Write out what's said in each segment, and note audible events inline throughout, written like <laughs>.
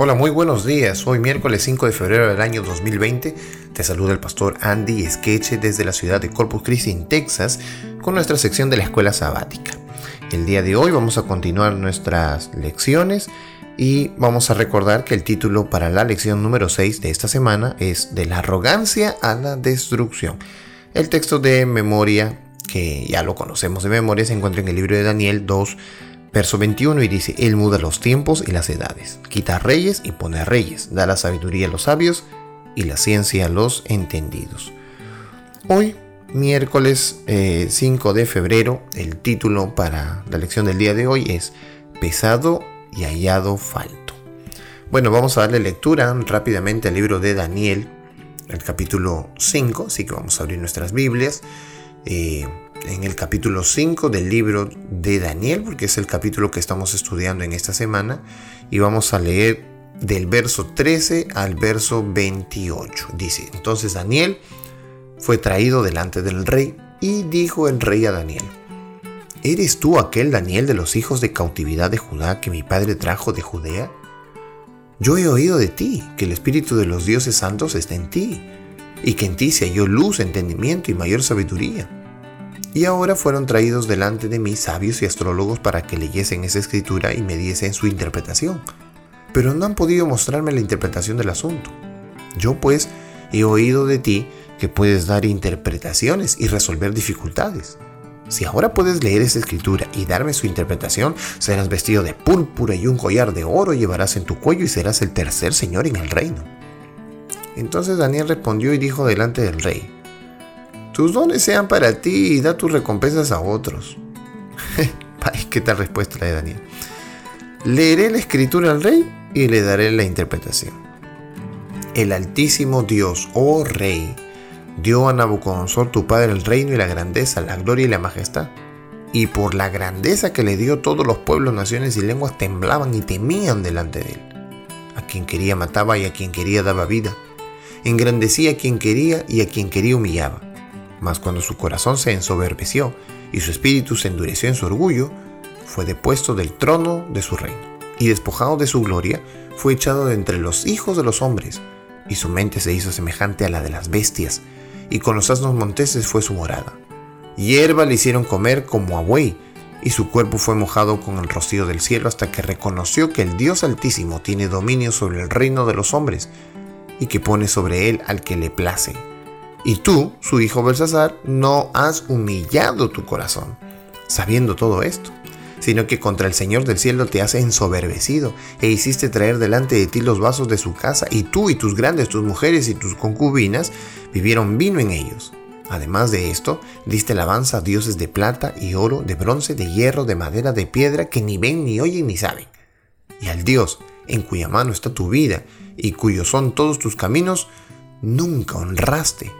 Hola, muy buenos días. Hoy miércoles 5 de febrero del año 2020 te saluda el pastor Andy Skeche desde la ciudad de Corpus Christi en Texas con nuestra sección de la escuela sabática. El día de hoy vamos a continuar nuestras lecciones y vamos a recordar que el título para la lección número 6 de esta semana es De la arrogancia a la destrucción. El texto de memoria, que ya lo conocemos de memoria, se encuentra en el libro de Daniel 2, Verso 21 y dice, Él muda los tiempos y las edades, quita reyes y pone reyes, da la sabiduría a los sabios y la ciencia a los entendidos. Hoy, miércoles 5 eh, de febrero, el título para la lección del día de hoy es Pesado y hallado falto. Bueno, vamos a darle lectura rápidamente al libro de Daniel, el capítulo 5, así que vamos a abrir nuestras Biblias. Eh, en el capítulo 5 del libro de Daniel, porque es el capítulo que estamos estudiando en esta semana, y vamos a leer del verso 13 al verso 28. Dice, entonces Daniel fue traído delante del rey y dijo el rey a Daniel, ¿eres tú aquel Daniel de los hijos de cautividad de Judá que mi padre trajo de Judea? Yo he oído de ti que el Espíritu de los dioses santos está en ti, y que en ti se halló luz, entendimiento y mayor sabiduría y ahora fueron traídos delante de mí sabios y astrólogos para que leyesen esa escritura y me diesen su interpretación. Pero no han podido mostrarme la interpretación del asunto. Yo pues he oído de ti que puedes dar interpretaciones y resolver dificultades. Si ahora puedes leer esa escritura y darme su interpretación, serás vestido de púrpura y un collar de oro llevarás en tu cuello y serás el tercer señor en el reino. Entonces Daniel respondió y dijo delante del rey, tus dones sean para ti y da tus recompensas a otros. <laughs> ¿Qué tal respuesta la de Daniel? Leeré la escritura al rey y le daré la interpretación. El Altísimo Dios, oh Rey, dio a Nabucodonosor tu padre el reino y la grandeza, la gloria y la majestad. Y por la grandeza que le dio todos los pueblos, naciones y lenguas temblaban y temían delante de él. A quien quería mataba y a quien quería daba vida. Engrandecía a quien quería y a quien quería humillaba. Mas cuando su corazón se ensoberbeció y su espíritu se endureció en su orgullo, fue depuesto del trono de su reino, y despojado de su gloria, fue echado de entre los hijos de los hombres, y su mente se hizo semejante a la de las bestias, y con los asnos monteses fue su morada. Hierba le hicieron comer como a buey, y su cuerpo fue mojado con el rocío del cielo hasta que reconoció que el Dios Altísimo tiene dominio sobre el reino de los hombres, y que pone sobre él al que le place y tú, su hijo Belsasar, no has humillado tu corazón, sabiendo todo esto, sino que contra el Señor del cielo te has ensoberbecido e hiciste traer delante de ti los vasos de su casa, y tú y tus grandes, tus mujeres y tus concubinas vivieron vino en ellos. Además de esto, diste alabanza a dioses de plata y oro, de bronce, de hierro, de madera, de piedra, que ni ven, ni oyen, ni saben. Y al Dios en cuya mano está tu vida y cuyos son todos tus caminos, nunca honraste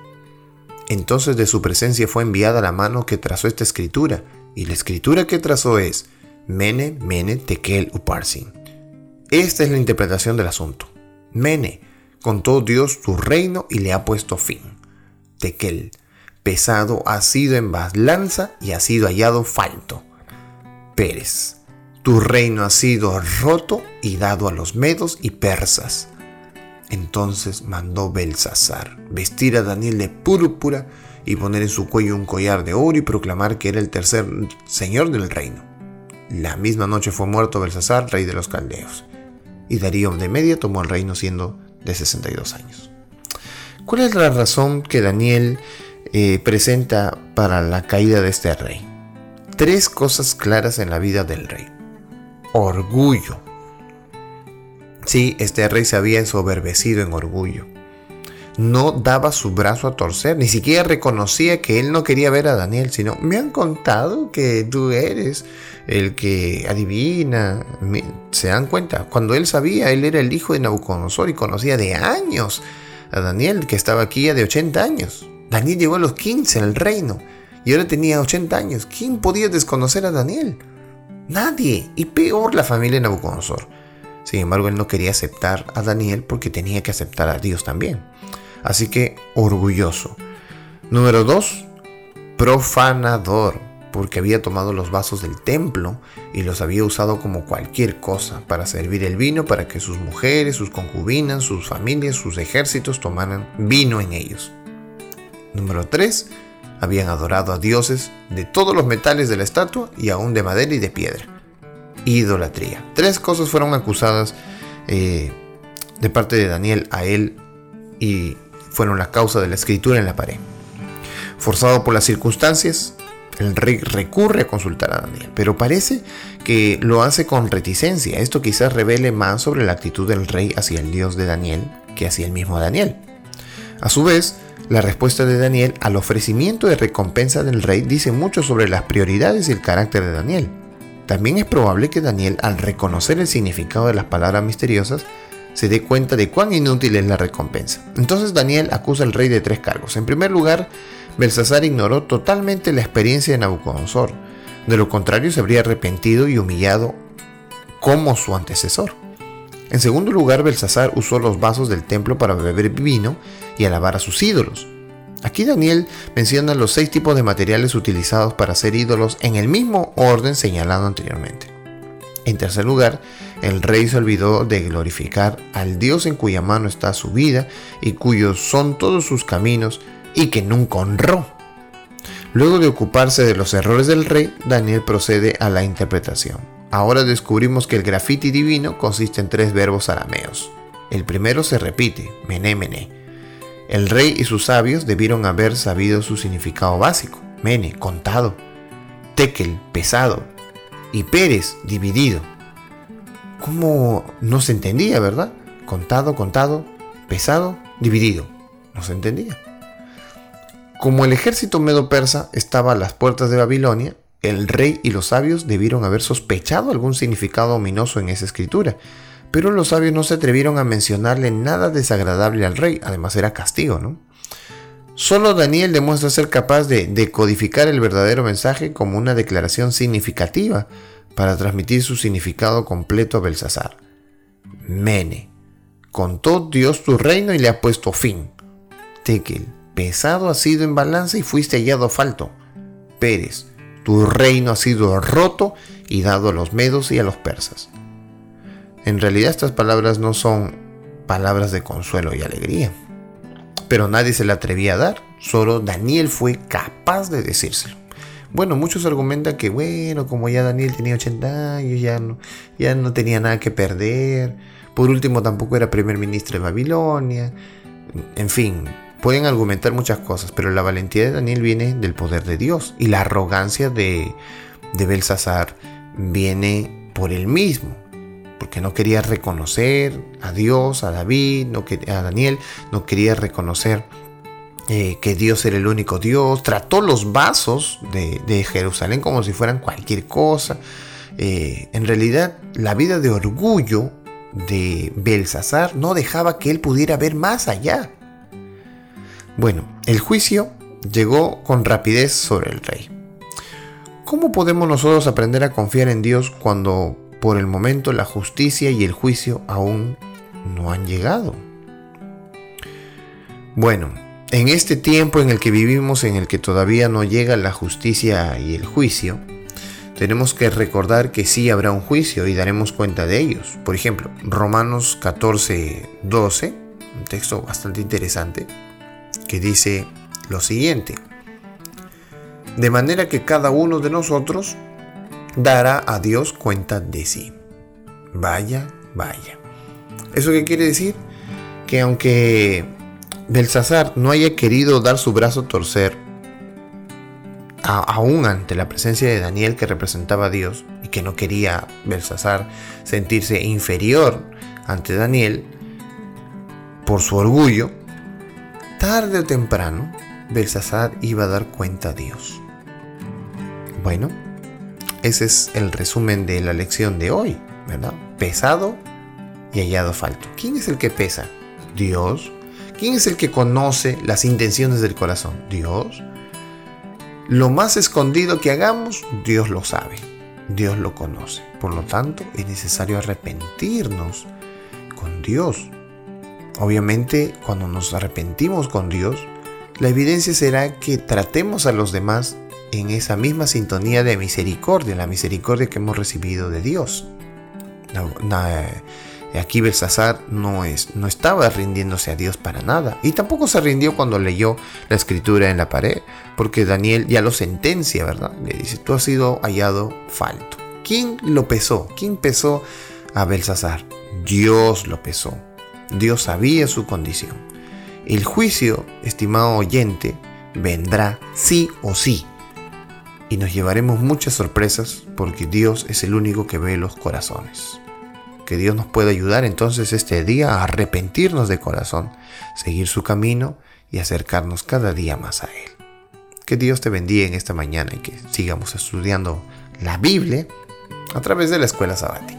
entonces de su presencia fue enviada la mano que trazó esta escritura, y la escritura que trazó es Mene, Mene, Tekel, Uparsin. Esta es la interpretación del asunto. Mene, contó Dios tu reino y le ha puesto fin. Tekel, pesado ha sido en balanza y ha sido hallado falto. Pérez, tu reino ha sido roto y dado a los medos y persas. Entonces mandó Belsasar vestir a Daniel de púrpura y poner en su cuello un collar de oro y proclamar que era el tercer señor del reino. La misma noche fue muerto Belsasar, rey de los caldeos, y Darío de Media tomó el reino siendo de 62 años. ¿Cuál es la razón que Daniel eh, presenta para la caída de este rey? Tres cosas claras en la vida del rey. Orgullo, Sí, este rey se había ensoberbecido en orgullo. No daba su brazo a torcer, ni siquiera reconocía que él no quería ver a Daniel, sino me han contado que tú eres el que adivina. Se dan cuenta, cuando él sabía, él era el hijo de Nabucodonosor y conocía de años a Daniel, que estaba aquí ya de 80 años. Daniel llegó a los 15 en el reino y ahora tenía 80 años. ¿Quién podía desconocer a Daniel? Nadie, y peor la familia de Nabucodonosor. Sin embargo, él no quería aceptar a Daniel porque tenía que aceptar a Dios también. Así que orgulloso. Número 2. Profanador. porque había tomado los vasos del templo y los había usado como cualquier cosa para servir el vino para que sus mujeres, sus concubinas, sus familias, sus ejércitos tomaran vino en ellos. Número 3. Habían adorado a dioses de todos los metales de la estatua y aún de madera y de piedra. Idolatría. Tres cosas fueron acusadas eh, de parte de Daniel a él y fueron la causa de la escritura en la pared. Forzado por las circunstancias, el rey recurre a consultar a Daniel, pero parece que lo hace con reticencia. Esto quizás revele más sobre la actitud del rey hacia el Dios de Daniel que hacia el mismo Daniel. A su vez, la respuesta de Daniel al ofrecimiento de recompensa del rey dice mucho sobre las prioridades y el carácter de Daniel. También es probable que Daniel, al reconocer el significado de las palabras misteriosas, se dé cuenta de cuán inútil es la recompensa. Entonces Daniel acusa al rey de tres cargos. En primer lugar, Belsasar ignoró totalmente la experiencia de Nabucodonosor. De lo contrario, se habría arrepentido y humillado como su antecesor. En segundo lugar, Belsasar usó los vasos del templo para beber vino y alabar a sus ídolos. Aquí Daniel menciona los seis tipos de materiales utilizados para hacer ídolos en el mismo orden señalado anteriormente. En tercer lugar, el rey se olvidó de glorificar al Dios en cuya mano está su vida y cuyos son todos sus caminos y que nunca honró. Luego de ocuparse de los errores del rey, Daniel procede a la interpretación. Ahora descubrimos que el grafiti divino consiste en tres verbos arameos. El primero se repite, mené, El rey y sus sabios debieron haber sabido su significado básico, mene, contado, tekel, pesado, y Pérez, dividido. ¿Cómo no se entendía, verdad? Contado, contado, pesado, dividido. No se entendía. Como el ejército medo-persa estaba a las puertas de Babilonia, el rey y los sabios debieron haber sospechado algún significado ominoso en esa escritura, pero los sabios no se atrevieron a mencionarle nada desagradable al rey, además era castigo, ¿no? Solo Daniel demuestra ser capaz de decodificar el verdadero mensaje como una declaración significativa para transmitir su significado completo a Belsasar. Mene, contó Dios tu reino y le ha puesto fin. Tekel, pesado ha sido en balanza y fuiste hallado falto. Pérez, tu reino ha sido roto y dado a los medos y a los persas. En realidad estas palabras no son palabras de consuelo y alegría, pero nadie se le atrevía a dar, solo Daniel fue capaz de decírselo. Bueno, muchos argumentan que, bueno, como ya Daniel tenía 80 años, ya no, ya no tenía nada que perder. Por último, tampoco era primer ministro de Babilonia. En fin, Pueden argumentar muchas cosas, pero la valentía de Daniel viene del poder de Dios y la arrogancia de, de Belsasar viene por él mismo, porque no quería reconocer a Dios, a David, no a Daniel, no quería reconocer eh, que Dios era el único Dios, trató los vasos de, Jerusalén como si fueran cualquier cosa. Eh, en realidad, la vida de orgullo de Belsasar no dejaba que él pudiera ver más allá. Bueno, el juicio llegó con rapidez sobre el rey. ¿Cómo podemos nosotros aprender a confiar en Dios cuando por el momento la justicia y el juicio aún no han llegado? Bueno, en este tiempo en el que vivimos, en el que todavía no llega la justicia y el juicio, tenemos que recordar que sí habrá un juicio y daremos cuenta de ellos. Por ejemplo, Romanos 14, 12, un texto bastante interesante, que dice lo siguiente. De manera que cada uno de nosotros dará a Dios cuenta de sí. Vaya, vaya. ¿Eso qué quiere decir? Que aunque Belsasar no haya querido dar su brazo a torcer, aún ante la presencia de Daniel que representaba a Dios y que no quería Belsasar sentirse inferior ante Daniel por su orgullo, tarde o temprano, Belsasar iba a dar cuenta a Dios. Bueno, ese es el resumen de la lección de hoy, ¿verdad? Pesado y hallado falto. ¿Quién es el que pesa? Dios. ¿Quién es el que conoce las intenciones del corazón? Dios. Lo más escondido que hagamos, Dios lo sabe. Dios lo conoce. Por lo tanto, es necesario arrepentirnos con Dios Obviamente, cuando nos arrepentimos con Dios, la evidencia será que tratemos a los demás en esa misma sintonía de misericordia, la misericordia que hemos recibido de Dios. Eh, aquí Belsasar no, es, no estaba rindiéndose a Dios para nada. Y tampoco se rindió cuando leyó la escritura en la pared, porque Daniel ya lo sentencia, ¿verdad? Le dice, tú has sido hallado falto. ¿Quién lo pesó? ¿Quién pesó a Belsasar? Dios lo pesó. Dios sabía su condición. El juicio, estimado oyente, vendrá sí o sí. Y nos llevaremos muchas sorpresas porque Dios es el único que ve los corazones. Que Dios nos pueda ayudar entonces este día a arrepentirnos de corazón, seguir su camino y acercarnos cada día más a Él. Que Dios te bendiga en esta mañana y que sigamos estudiando la Biblia a través de la escuela sabática.